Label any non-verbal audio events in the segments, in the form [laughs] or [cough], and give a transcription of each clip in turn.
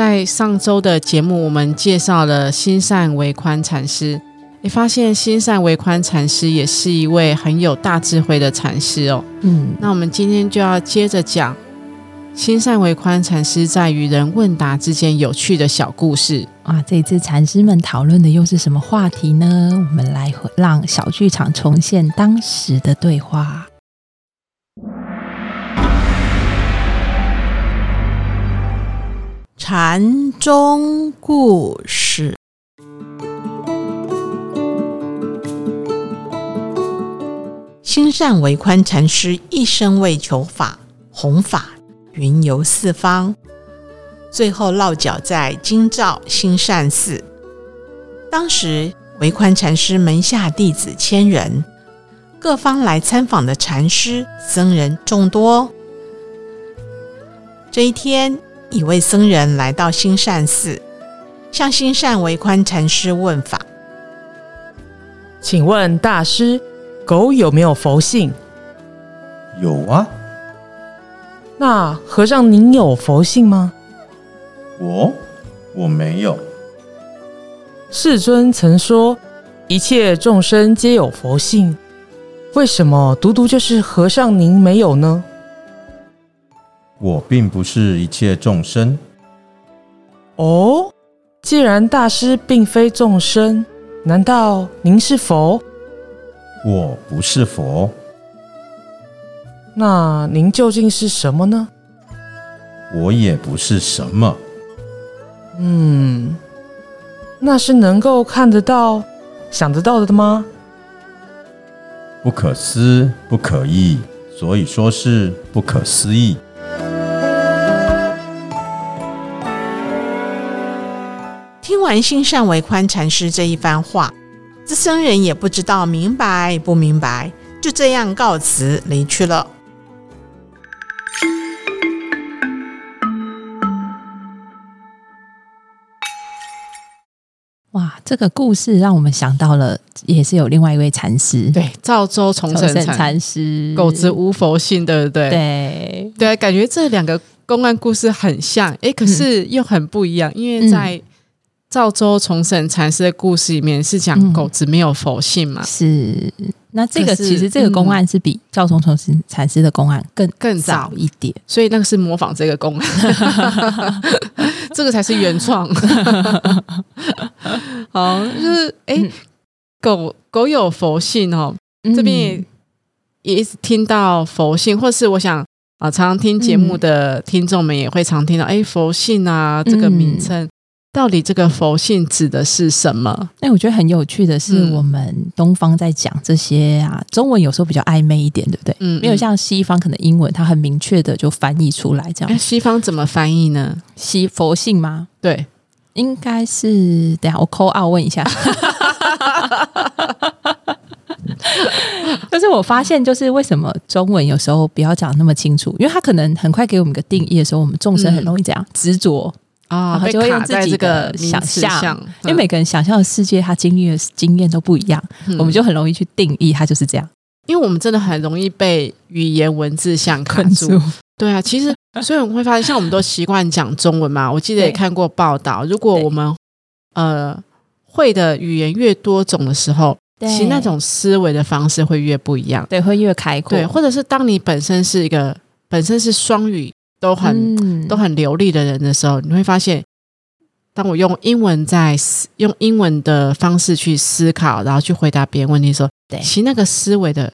在上周的节目，我们介绍了心善为宽禅师。你发现心善为宽禅师也是一位很有大智慧的禅师哦。嗯，那我们今天就要接着讲心善为宽禅师在与人问答之间有趣的小故事。哇，这一次禅师们讨论的又是什么话题呢？我们来让小剧场重现当时的对话。禅宗故事：心善为宽禅师一生为求法、弘法，云游四方，最后落脚在京兆心善寺。当时为宽禅师门下弟子千人，各方来参访的禅师僧人众多。这一天。一位僧人来到心善寺，向心善为宽禅师问法：“请问大师，狗有没有佛性？”“有啊。”“那和尚您有佛性吗？”“我我没有。”“世尊曾说，一切众生皆有佛性，为什么独独就是和尚您没有呢？”我并不是一切众生。哦，既然大师并非众生，难道您是佛？我不是佛。那您究竟是什么呢？我也不是什么。嗯，那是能够看得到、想得到的吗？不可思不可议，所以说是不可思议。完心善为宽禅师这一番话，这僧人也不知道明白不明白，就这样告辞离去了。哇，这个故事让我们想到了，也是有另外一位禅师，对，赵州重生禅师，狗子无佛性，对不对？对对，感觉这两个公案故事很像，哎，可是又很不一样，因为在。赵州重审禅师的故事里面是讲狗子没有佛性嘛？是。那这个其实这个公案是比赵州重审禅师的公案更更早一点，所以那个是模仿这个公案，[laughs] 这个才是原创。[laughs] 好，就是哎，狗狗有佛性哦，这边也也听到佛性，或是我想啊，常常听节目的听众们也会常听到哎，佛性啊这个名称。到底这个佛性指的是什么？哎，我觉得很有趣的是，我们东方在讲这些啊，中文有时候比较暧昧一点，对不对？嗯，没有像西方可能英文它很明确的就翻译出来这样。西方怎么翻译呢？西佛性吗？对，应该是等下我 call out 问一下。[laughs] 但是我发现，就是为什么中文有时候不要讲那么清楚，因为他可能很快给我们个定义的时候，我们众生很容易这样执着。啊，他就会用自己的想象，因为每个人想象的世界，他经历的经验都不一样，我们就很容易去定义他就是这样。因为我们真的很容易被语言文字像困住。对啊，其实 [laughs] 所以我们会发现，像我们都习惯讲中文嘛，我记得也看过报道，如果我们呃会的语言越多种的时候，其实那种思维的方式会越不一样，对，会越开阔。对，或者是当你本身是一个本身是双语。都很都很流利的人的时候，你会发现，当我用英文在用英文的方式去思考，然后去回答别人问题的时候，对，其实那个思维的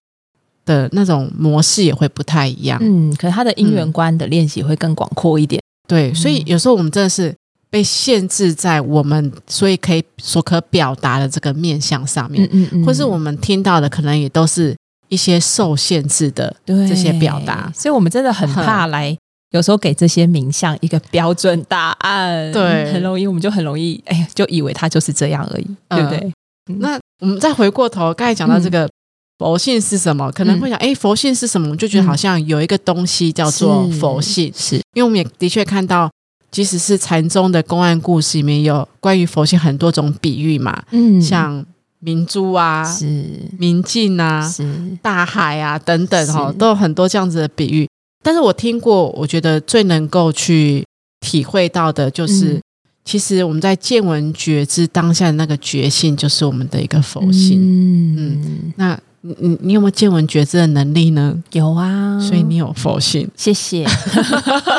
的那种模式也会不太一样。嗯，可是他的因缘观的练习会更广阔一点。对，所以有时候我们真的是被限制在我们所以可以所可表达的这个面向上面，嗯嗯，或是我们听到的可能也都是一些受限制的这些表达，所以我们真的很怕来。有时候给这些名相一个标准答案，对。很容易，我们就很容易，哎呀，就以为它就是这样而已，对不对？那我们再回过头，刚才讲到这个佛性是什么，可能会想，哎，佛性是什么？我们就觉得好像有一个东西叫做佛性，是。因为我们也的确看到，即使是禅宗的公案故事里面有关于佛性很多种比喻嘛，嗯，像明珠啊，是。明镜啊，是。大海啊等等哈，都有很多这样子的比喻。但是我听过，我觉得最能够去体会到的，就是其实我们在见闻觉知当下的那个觉性，就是我们的一个佛性。嗯嗯，那你你有没有见闻觉知的能力呢？有啊，所以你有佛性。谢谢。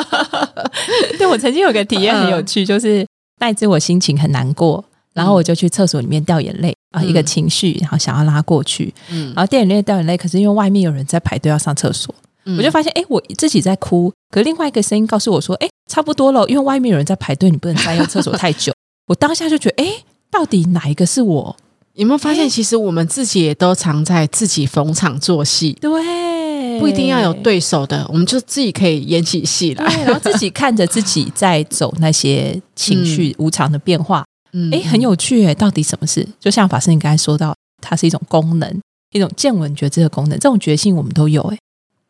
[laughs] 对我曾经有个体验很有趣，就是那一次我心情很难过，然后我就去厕所里面掉眼泪啊，一个情绪，然后想要拉过去，嗯，然后掉眼泪掉眼泪，可是因为外面有人在排队要上厕所。我就发现，哎，我自己在哭，可另外一个声音告诉我说，哎，差不多了，因为外面有人在排队，你不能占用厕所太久。[laughs] 我当下就觉得，哎，到底哪一个是我？有没有发现，其实我们自己也都常在自己逢场作戏？对，不一定要有对手的，我们就自己可以演起戏来，然后自己 [laughs] 看着自己在走那些情绪无常的变化。嗯，哎，很有趣，哎，到底什么事？就像法师你刚才说到，它是一种功能，一种见闻觉知的功能，这种觉性我们都有，哎。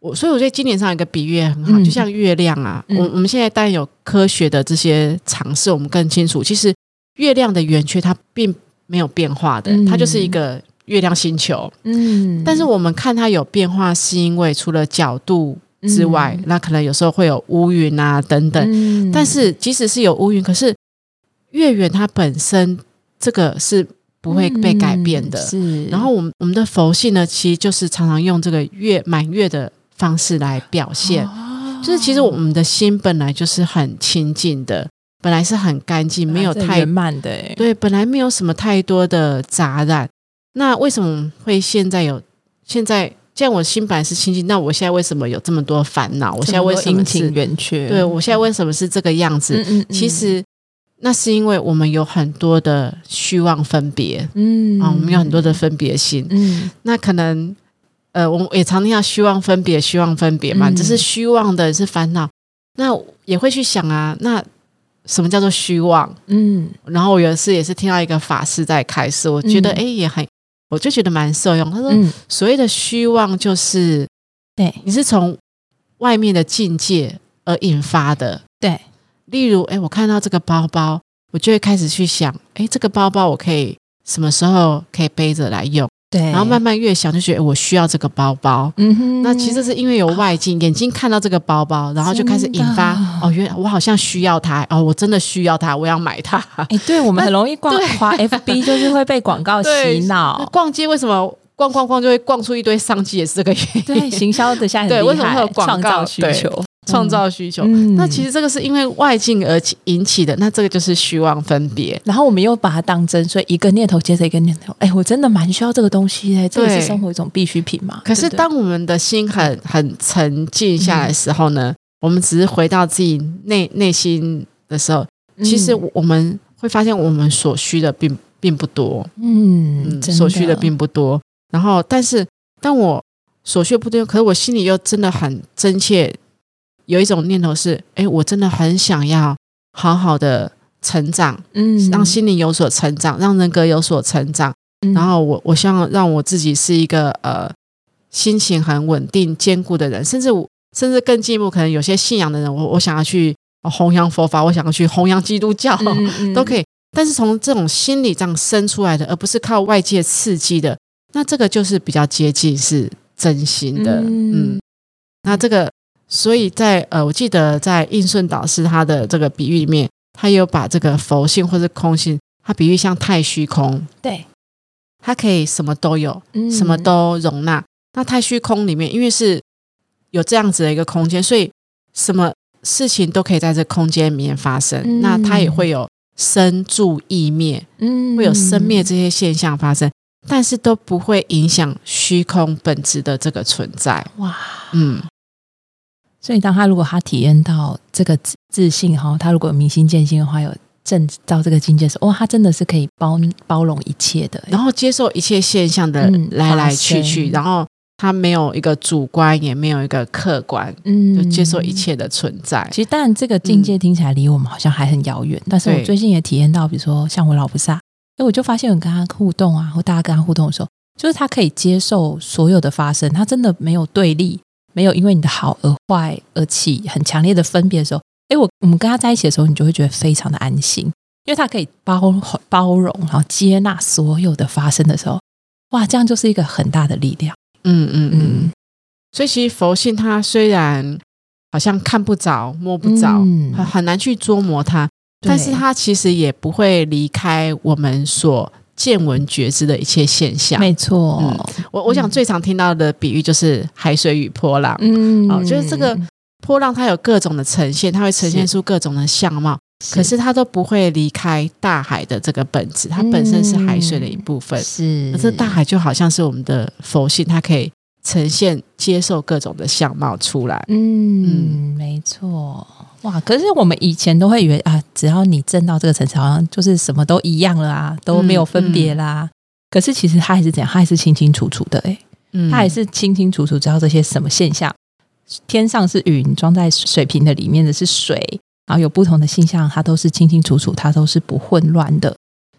我所以我觉得今年上一个比喻很好，就像月亮啊，我我们现在当然有科学的这些尝试，我们更清楚，其实月亮的圆缺它并没有变化的，它就是一个月亮星球。嗯，但是我们看它有变化，是因为除了角度之外，那可能有时候会有乌云啊等等。但是即使是有乌云，可是月圆它本身这个是不会被改变的。是，然后我们我们的佛性呢，其实就是常常用这个月满月的。方式来表现，就是其实我们的心本来就是很清净的，本来是很干净，没有太圆满的。对，本来没有什么太多的杂染。那为什么会现在有？现在既然我心本来是清净，那我现在为什么有这么多烦恼？我现在为什么是圆缺？对我现在为什么是这个样子？其实那是因为我们有很多的虚妄分别。嗯啊，我们有很多的分别心。嗯，那可能。呃，我们也常听到虚妄分别，虚妄分别嘛，只是虚妄的是烦恼。那也会去想啊，那什么叫做虚妄？嗯，然后我有一次也是听到一个法师在开示，我觉得哎也很，我就觉得蛮受用。他说，所谓的虚妄就是，对你是从外面的境界而引发的。对，例如，哎，我看到这个包包，我就会开始去想，哎，这个包包我可以什么时候可以背着来用？对，然后慢慢越想就觉得我需要这个包包。嗯哼，那其实是因为有外境，眼睛看到这个包包，然后就开始引发哦，原来我好像需要它哦，我真的需要它，我要买它。哎，对我们很容易逛花 FB，[laughs] 就是会被广告洗脑。逛街为什么逛逛逛就会逛出一堆商机，也是这个原因。对，行销的下对，为什么会有广告需求？创造需求，那其实这个是因为外境而引起的，那这个就是虚妄分别。然后我们又把它当真，所以一个念头接着一个念头，哎，我真的蛮需要这个东西的，这是生活一种必需品嘛。可是当我们的心很很沉静下来的时候呢，我们只是回到自己内内心的时候，其实我们会发现我们所需的并并不多，嗯，所需的并不多。然后，但是当我所需不多，可是我心里又真的很真切。有一种念头是，哎，我真的很想要好好的成长，嗯，让心灵有所成长，让人格有所成长。然后我，我希望让我自己是一个呃心情很稳定、坚固的人，甚至我甚至更进一步，可能有些信仰的人，我我想要去弘扬佛法，我想要去弘扬基督教，[laughs] 都可以。但是从这种心理这样生出来的，而不是靠外界刺激的，那这个就是比较接近是真心的，嗯，那这个。所以在呃，我记得在应顺导师他的这个比喻里面，他有把这个佛性或是空性，他比喻像太虚空，对，它可以什么都有，什么都容纳。那太虚空里面，因为是有这样子的一个空间，所以什么事情都可以在这空间里面发生。那它也会有生住意灭，嗯，会有生灭这些现象发生，但是都不会影响虚空本质的这个存在。哇，嗯。所以，当他如果他体验到这个自自信哈，他如果明心见性的话，有正到这个境界时，哇，他真的是可以包包容一切的，然后接受一切现象的来来去去，然后他没有一个主观，也没有一个客观，嗯，就接受一切的存在。其实，当然这个境界听起来离我们好像还很遥远。但是我最近也体验到，比如说像我老菩萨，哎，我就发现我跟他互动啊，或大家跟他互动的时候，就是他可以接受所有的发生，他真的没有对立，没有因为你的好而坏而起很强烈的分别的时候，哎，我我们跟他在一起的时候，你就会觉得非常的安心，因为他可以包包容，然后接纳所有的发生的时候，哇，这样就是一个很大的力量。嗯嗯嗯，所以其实佛性它虽然好像看不着、摸不着，很很难去捉摸它，但是它其实也不会离开我们所见闻觉知的一切现象。没错，我我想最常听到的比喻就是海水与波浪。嗯，哦，就是这个波浪它有各种的呈现，它会呈现出各种的相貌，可是它都不会离开大海的这个本质，它本身是海水的一部分。是，这大海就好像是我们的佛性，它可以呈现、接受各种的相貌出来。嗯，没错。哇，可是我们以前都会以为啊，只要你证到这个层次，好像就是什么都一样了啊，都没有分别啦。可是其实他还是怎样？他还是清清楚楚的哎，他还是清清楚楚知道这些什么现象。天上是云，装在水瓶的里面的是水。然后有不同的现象，它都是清清楚楚，它都是不混乱的。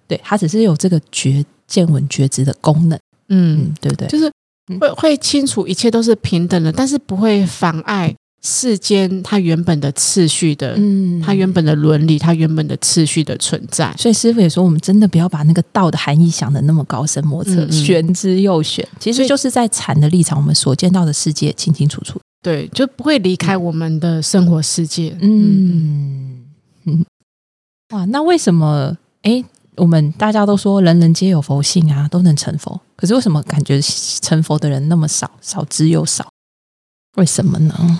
对，它只是有这个觉见闻觉知的功能。嗯，对对，就是会会清楚一切都是平等的，但是不会妨碍世间它原本的次序的，嗯，它原本的伦理，它原本的次序的存在。所以师傅也说，我们真的不要把那个道的含义想的那么高深莫测，玄之又玄。其实就是在禅的立场，我们所见到的世界清清楚楚。对，就不会离开我们的生活世界。嗯嗯，哇，那为什么？哎，我们大家都说人人皆有佛性啊，都能成佛。可是为什么感觉成佛的人那么少，少之又少？为什么呢？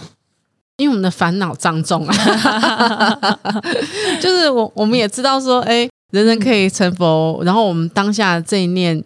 因为我们的烦恼障重啊。[laughs] 就是我，我们也知道说，哎，人人可以成佛，然后我们当下这一念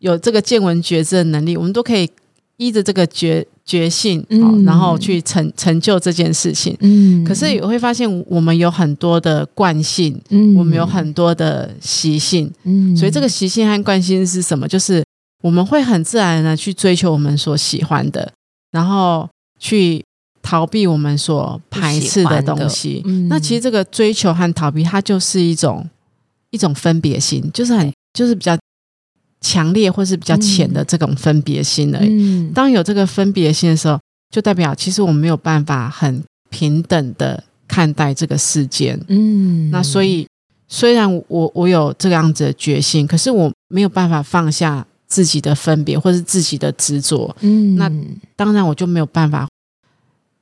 有这个见闻觉知的能力，我们都可以依着这个觉。觉性，然后去成成就这件事情。嗯，可是也会发现，我们有很多的惯性，嗯，我们有很多的习性，嗯，所以这个习性和惯性是什么？就是我们会很自然的去追求我们所喜欢的，然后去逃避我们所排斥的东西。那其实这个追求和逃避，它就是一种一种分别心，就是很就是比较。强烈或是比较浅的这种分别心而已。当有这个分别心的时候，就代表其实我们没有办法很平等的看待这个世界。嗯，那所以虽然我我有这样子的决心，可是我没有办法放下自己的分别或是自己的执着。嗯，那当然我就没有办法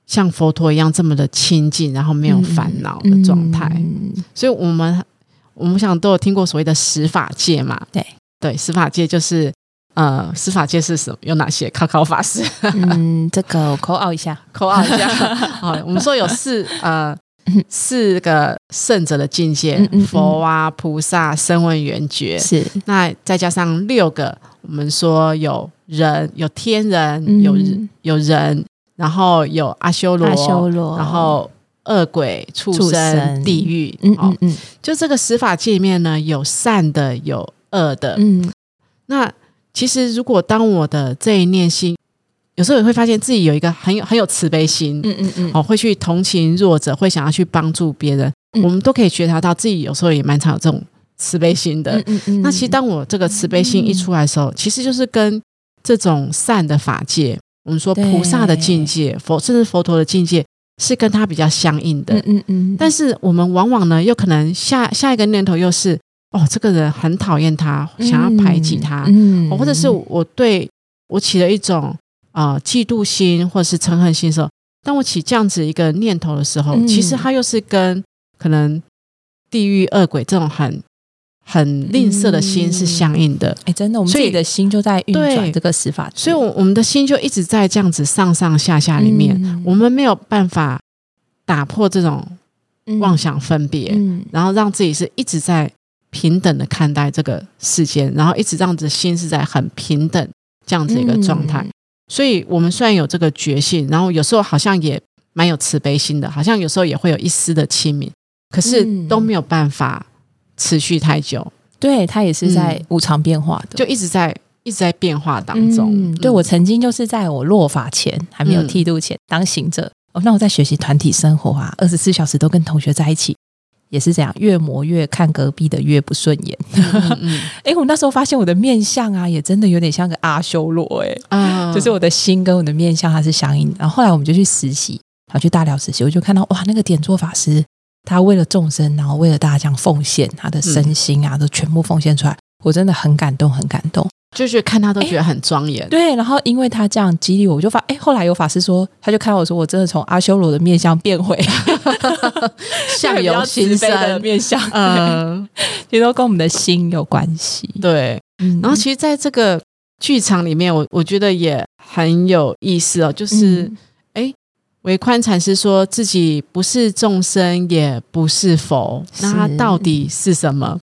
像佛陀一样这么的清净，然后没有烦恼的状态。所以，我们我们想都有听过所谓的十法界嘛？对。对，十法界就是呃，十法界是什么？有哪些？考考法师。嗯，这个我口号一下，口号一下。[laughs] 好，我们说有四呃四个圣者的境界，佛啊、菩萨、声闻缘觉。是。那再加上六个，我们说有人，有天人，有有人，然后有阿修罗，阿修罗，然后恶鬼、畜生、地狱。嗯嗯嗯。就这个司法界里面呢，有善的，有。恶的，嗯，那其实如果当我的这一念心，有时候也会发现自己有一个很有很有慈悲心，嗯嗯嗯，哦，会去同情弱者，会想要去帮助别人，我们都可以觉察到自己有时候也蛮常有这种慈悲心的。嗯嗯，那其实当我这个慈悲心一出来的时候，其实就是跟这种善的法界，我们说菩萨的境界，佛甚至佛陀的境界，是跟他比较相应的。嗯嗯嗯，但是我们往往呢，又可能下下一个念头又是。哦，这个人很讨厌他，想要排挤他，或者是我对我起了一种啊嫉妒心或者是嗔恨心的时候，当我起这样子一个念头的时候，其实他又是跟可能地狱恶鬼这种很很吝啬的心是相应的。哎，真的，我们自己的心就在运转这个死法，所以，我我们的心就一直在这样子上上下下里面，我们没有办法打破这种妄想分别，然后让自己是一直在。平等的看待这个世间，然后一直这样子心是在很平等这样子一个状态，所以我们虽然有这个觉性，然后有时候好像也蛮有慈悲心的，好像有时候也会有一丝的亲民，可是都没有办法持续太久。对，它也是在无常变化的，就一直在一直在变化当中。对我曾经就是在我落法前还没有剃度前当行者，哦，那我在学习团体生活啊，二十四小时都跟同学在一起。也是这样，越磨越看隔壁的越不顺眼。[laughs] 哎，我那时候发现我的面相啊，也真的有点像个阿修罗哎，就是我的心跟我的面相它是相应。然后后来我们就去实习，然后去大寮实习，我就看到哇，那个点做法师，他为了众生，然后为了大家这样奉献，他的身心啊，都全部奉献出来，我真的很感动，很感动。就是看他都觉得很庄严，对。然后因为他这样激励我，我就发哎，后来有法师说，他就看到我说，我真的从阿修罗的面相变回 [laughs] 相由心生的面相，嗯，[laughs] 其实都跟我们的心有关系。对，然后其实在这个剧场里面，我我觉得也很有意思哦，就是哎，维宽禅师说自己不是众生，也不是佛，那他到底是什么？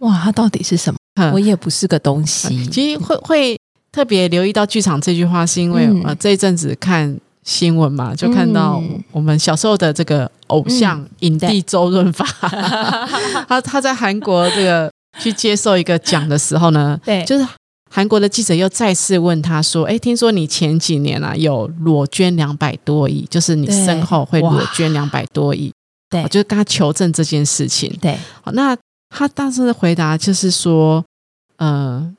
哇，他到底是什么？我也不是个东西。[laughs] 其实会会特别留意到剧场这句话，是因为呃这一阵子看新闻嘛，就看到我们小时候的这个偶像影帝周润发，[laughs] 他他在韩国这个去接受一个奖的时候呢，[laughs] 对，就是韩国的记者又再次问他说：“哎，听说你前几年啊有裸捐两百多亿，就是你身后会裸捐两百多亿，对，就是跟他求证这件事情，对，好那。”他当时的回答就是说，呃，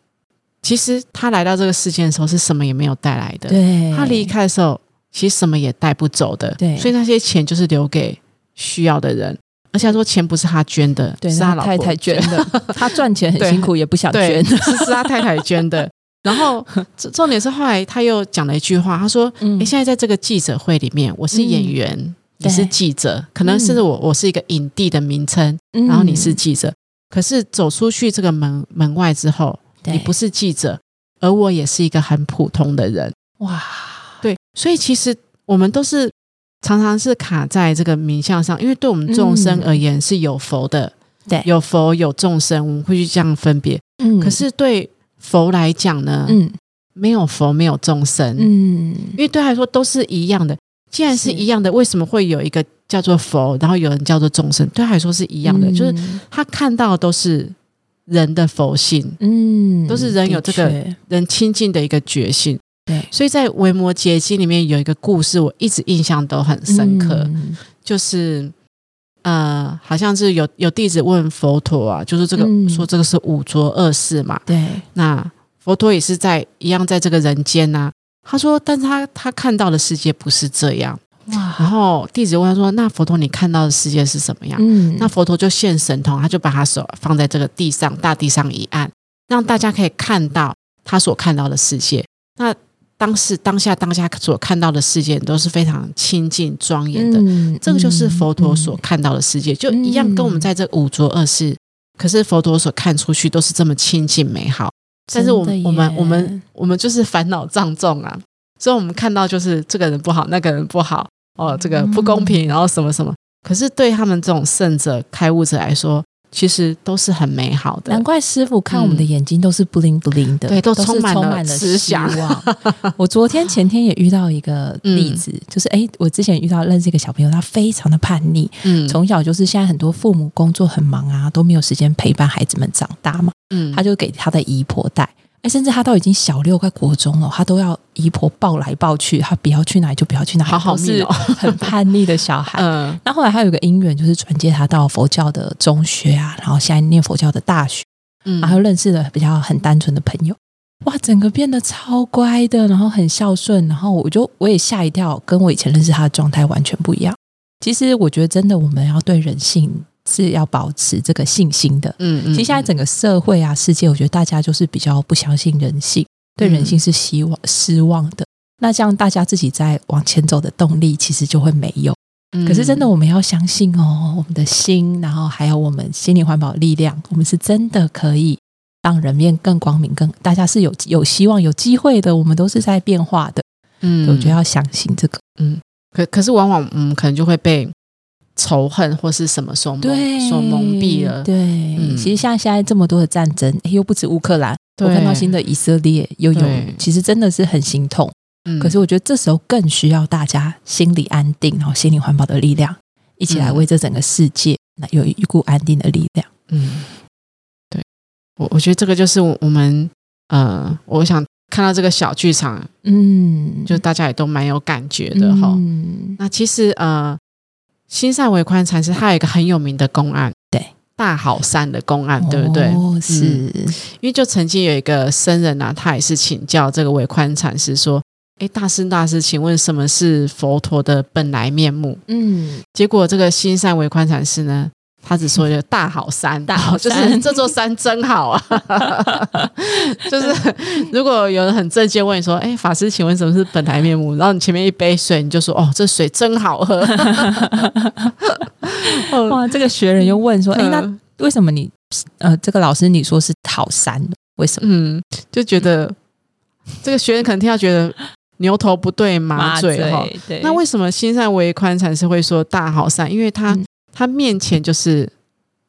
其实他来到这个世界的时候是什么也没有带来的。对，他离开的时候其实什么也带不走的。对，所以那些钱就是留给需要的人。而且他说钱不是他捐的，是他太太捐的。[laughs] 他赚钱很辛苦，也不想捐，是是他太太捐的。[laughs] 然后重点是后来他又讲了一句话，他说：“哎，现在在这个记者会里面，我是演员，你是记者，可能是我我是一个影帝的名称，然后你是记者。”可是走出去这个门门外之后，你不是记者，而我也是一个很普通的人。哇，对，所以其实我们都是常常是卡在这个名相上，因为对我们众生而言是有佛的，对，有佛有众生，我们会去这样分别。嗯，可是对佛来讲呢，嗯，没有佛，没有众生，嗯，因为对他来说都是一样的。既然是一样的，为什么会有一个叫做佛，然后有人叫做众生？对他来说是一样的，就是他看到的都是人的佛性，嗯，都是人有这个人亲近的一个觉性。对，所以在《维摩诘经》里面有一个故事，我一直印象都很深刻，就是呃，好像是有有弟子问佛陀啊，就是这个说这个是五浊恶世嘛？对，那佛陀也是在一样在这个人间呐。他说：“但是他他看到的世界不是这样。”哇！然后弟子问他说：“那佛陀，你看到的世界是什么样？”嗯，那佛陀就现神通，他就把他手放在这个地上，大地上一按，让大家可以看到他所看到的世界。那当时当下当下所看到的世界都是非常清净庄严的，这个就是佛陀所看到的世界，就一样跟我们在这五浊恶世，可是佛陀所看出去都是这么清净美好。但是我们我们我们我们就是烦恼障重啊，所以我们看到就是这个人不好，那个人不好哦，这个不公平，然后什么什么。可是对他们这种圣者、开悟者来说，其实都是很美好的。难怪师傅看我们的眼睛都是不灵不灵的，对，都充满了希望。我昨天前天也遇到一个例子，就是哎，我之前遇到认识一个小朋友，他非常的叛逆，嗯，从小就是现在很多父母工作很忙啊，都没有时间陪伴孩子们长大嘛。嗯，他就给他的姨婆带，哎，甚至他都已经小六快国中了，他都要姨婆抱来抱去，他不要去哪里就不要去哪里，好好是 [laughs] 很叛逆的小孩。嗯，那后来他有个因缘，就是转接他到佛教的中学啊，然后现在念佛教的大学，嗯，然后认识了比较很单纯的朋友，哇，整个变得超乖的，然后很孝顺，然后我就我也吓一跳，跟我以前认识他的状态完全不一样。其实我觉得真的我们要对人性。是要保持这个信心的。嗯嗯，其实现在整个社会啊，世界，我觉得大家就是比较不相信人性，对人性是希望失望的。那这样大家自己在往前走的动力，其实就会没有。可是真的，我们要相信哦，我们的心，然后还有我们心灵环保力量，我们是真的可以让人面更光明，更大家是有有希望、有机会的。我们都是在变化的。嗯，我觉得要相信这个。嗯，可可是往往嗯，可能就会被。仇恨或是什么所蒙所蒙蔽了？对，其实像现在这么多的战争，又不止乌克兰，我看到新的以色列又有，其实真的是很心痛。可是我觉得这时候更需要大家心理安定，然后心理环保的力量，一起来为这整个世界那有一股安定的力量。嗯，对。我我觉得这个就是我们呃，我想看到这个小剧场，嗯，就大家也都蛮有感觉的哈。嗯。那其实呃，新善为宽禅师他有一个很有名的公案，对，大好山的公案，对不对？哦，是因为就曾经有一个僧人啊，他也是请教这个为宽禅师说。哎，大师大师，请问什么是佛陀的本来面目？嗯，结果这个心善为宽禅师呢，他只说一大好山，大好就是这座山真好啊。[laughs] 就是如果有人很正经问你说，哎，法师，请问什么是本来面目？然后你前面一杯水，你就说，哦，这水真好喝。[laughs] 哇，这个学人又问说，哎，那为什么你呃，这个老师你说是好山？为什么？嗯，就觉得这个学人可能听到觉得。牛头不对马嘴哈，那为什么心善为宽禅师会说大好山？因为他他面前就是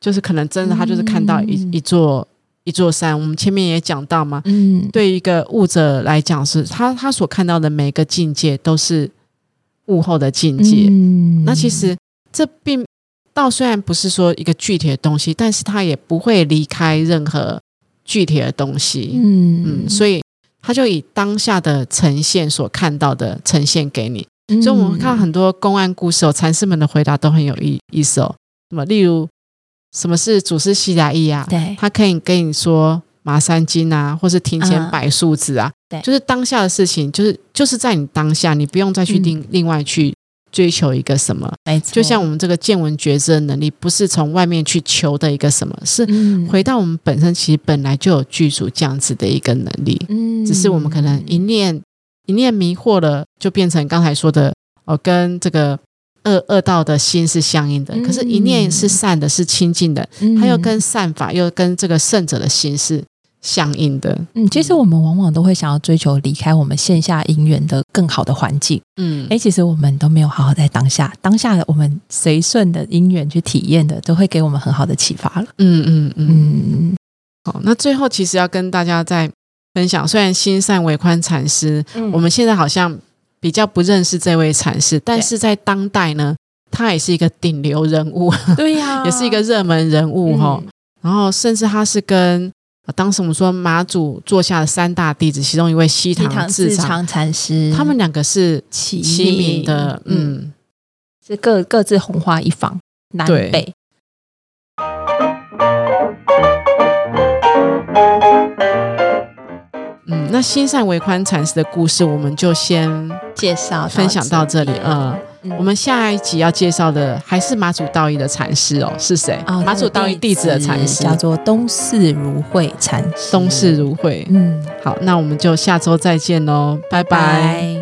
就是可能真的他就是看到一一座一座山。我们前面也讲到嘛，嗯，对一个悟者来讲，是他他所看到的每个境界都是悟后的境界。嗯那其实这并倒虽然不是说一个具体的东西，但是他也不会离开任何具体的东西。嗯嗯，所以。他就以当下的呈现所看到的呈现给你，所以我们看很多公案故事哦，禅师们的回答都很有意意思哦。什么？例如，什么是祖师西达意啊？对，他可以跟你说马三金啊，或是庭前摆树子啊，对，就是当下的事情，就是就是在你当下，你不用再去另另外去。追求一个什么？没错，就像我们这个见闻觉知的能力，不是从外面去求的一个什么，是回到我们本身，其实本来就有具足这样子的一个能力。嗯，只是我们可能一念一念迷惑了，就变成刚才说的哦，跟这个恶恶道的心是相应的。可是，一念是善的，是清净的，它又跟善法，又跟这个圣者的心是。相应的，嗯，其实我们往往都会想要追求离开我们线下姻缘的更好的环境，嗯，哎，其实我们都没有好好在当下，当下的我们随顺的因缘去体验的，都会给我们很好的启发了，嗯嗯嗯。好，那最后其实要跟大家再分享，虽然心善为宽禅师，我们现在好像比较不认识这位禅师，但是在当代呢，他也是一个顶流人物，[laughs] 对呀，也是一个热门人物哈，然后甚至他是跟当时我们说马祖座下的三大弟子，其中一位西唐智长禅师，他们两个是齐名的，嗯，是各各自红花一方，南北。那心善为宽禅师的故事，我们就先介绍分享到这里，嗯。我们下一集要介绍的还是马祖道义的禅师哦，是谁？马祖道义弟子的禅师叫做东寺如慧禅师。东寺如慧，嗯，好，那我们就下周再见喽，拜拜。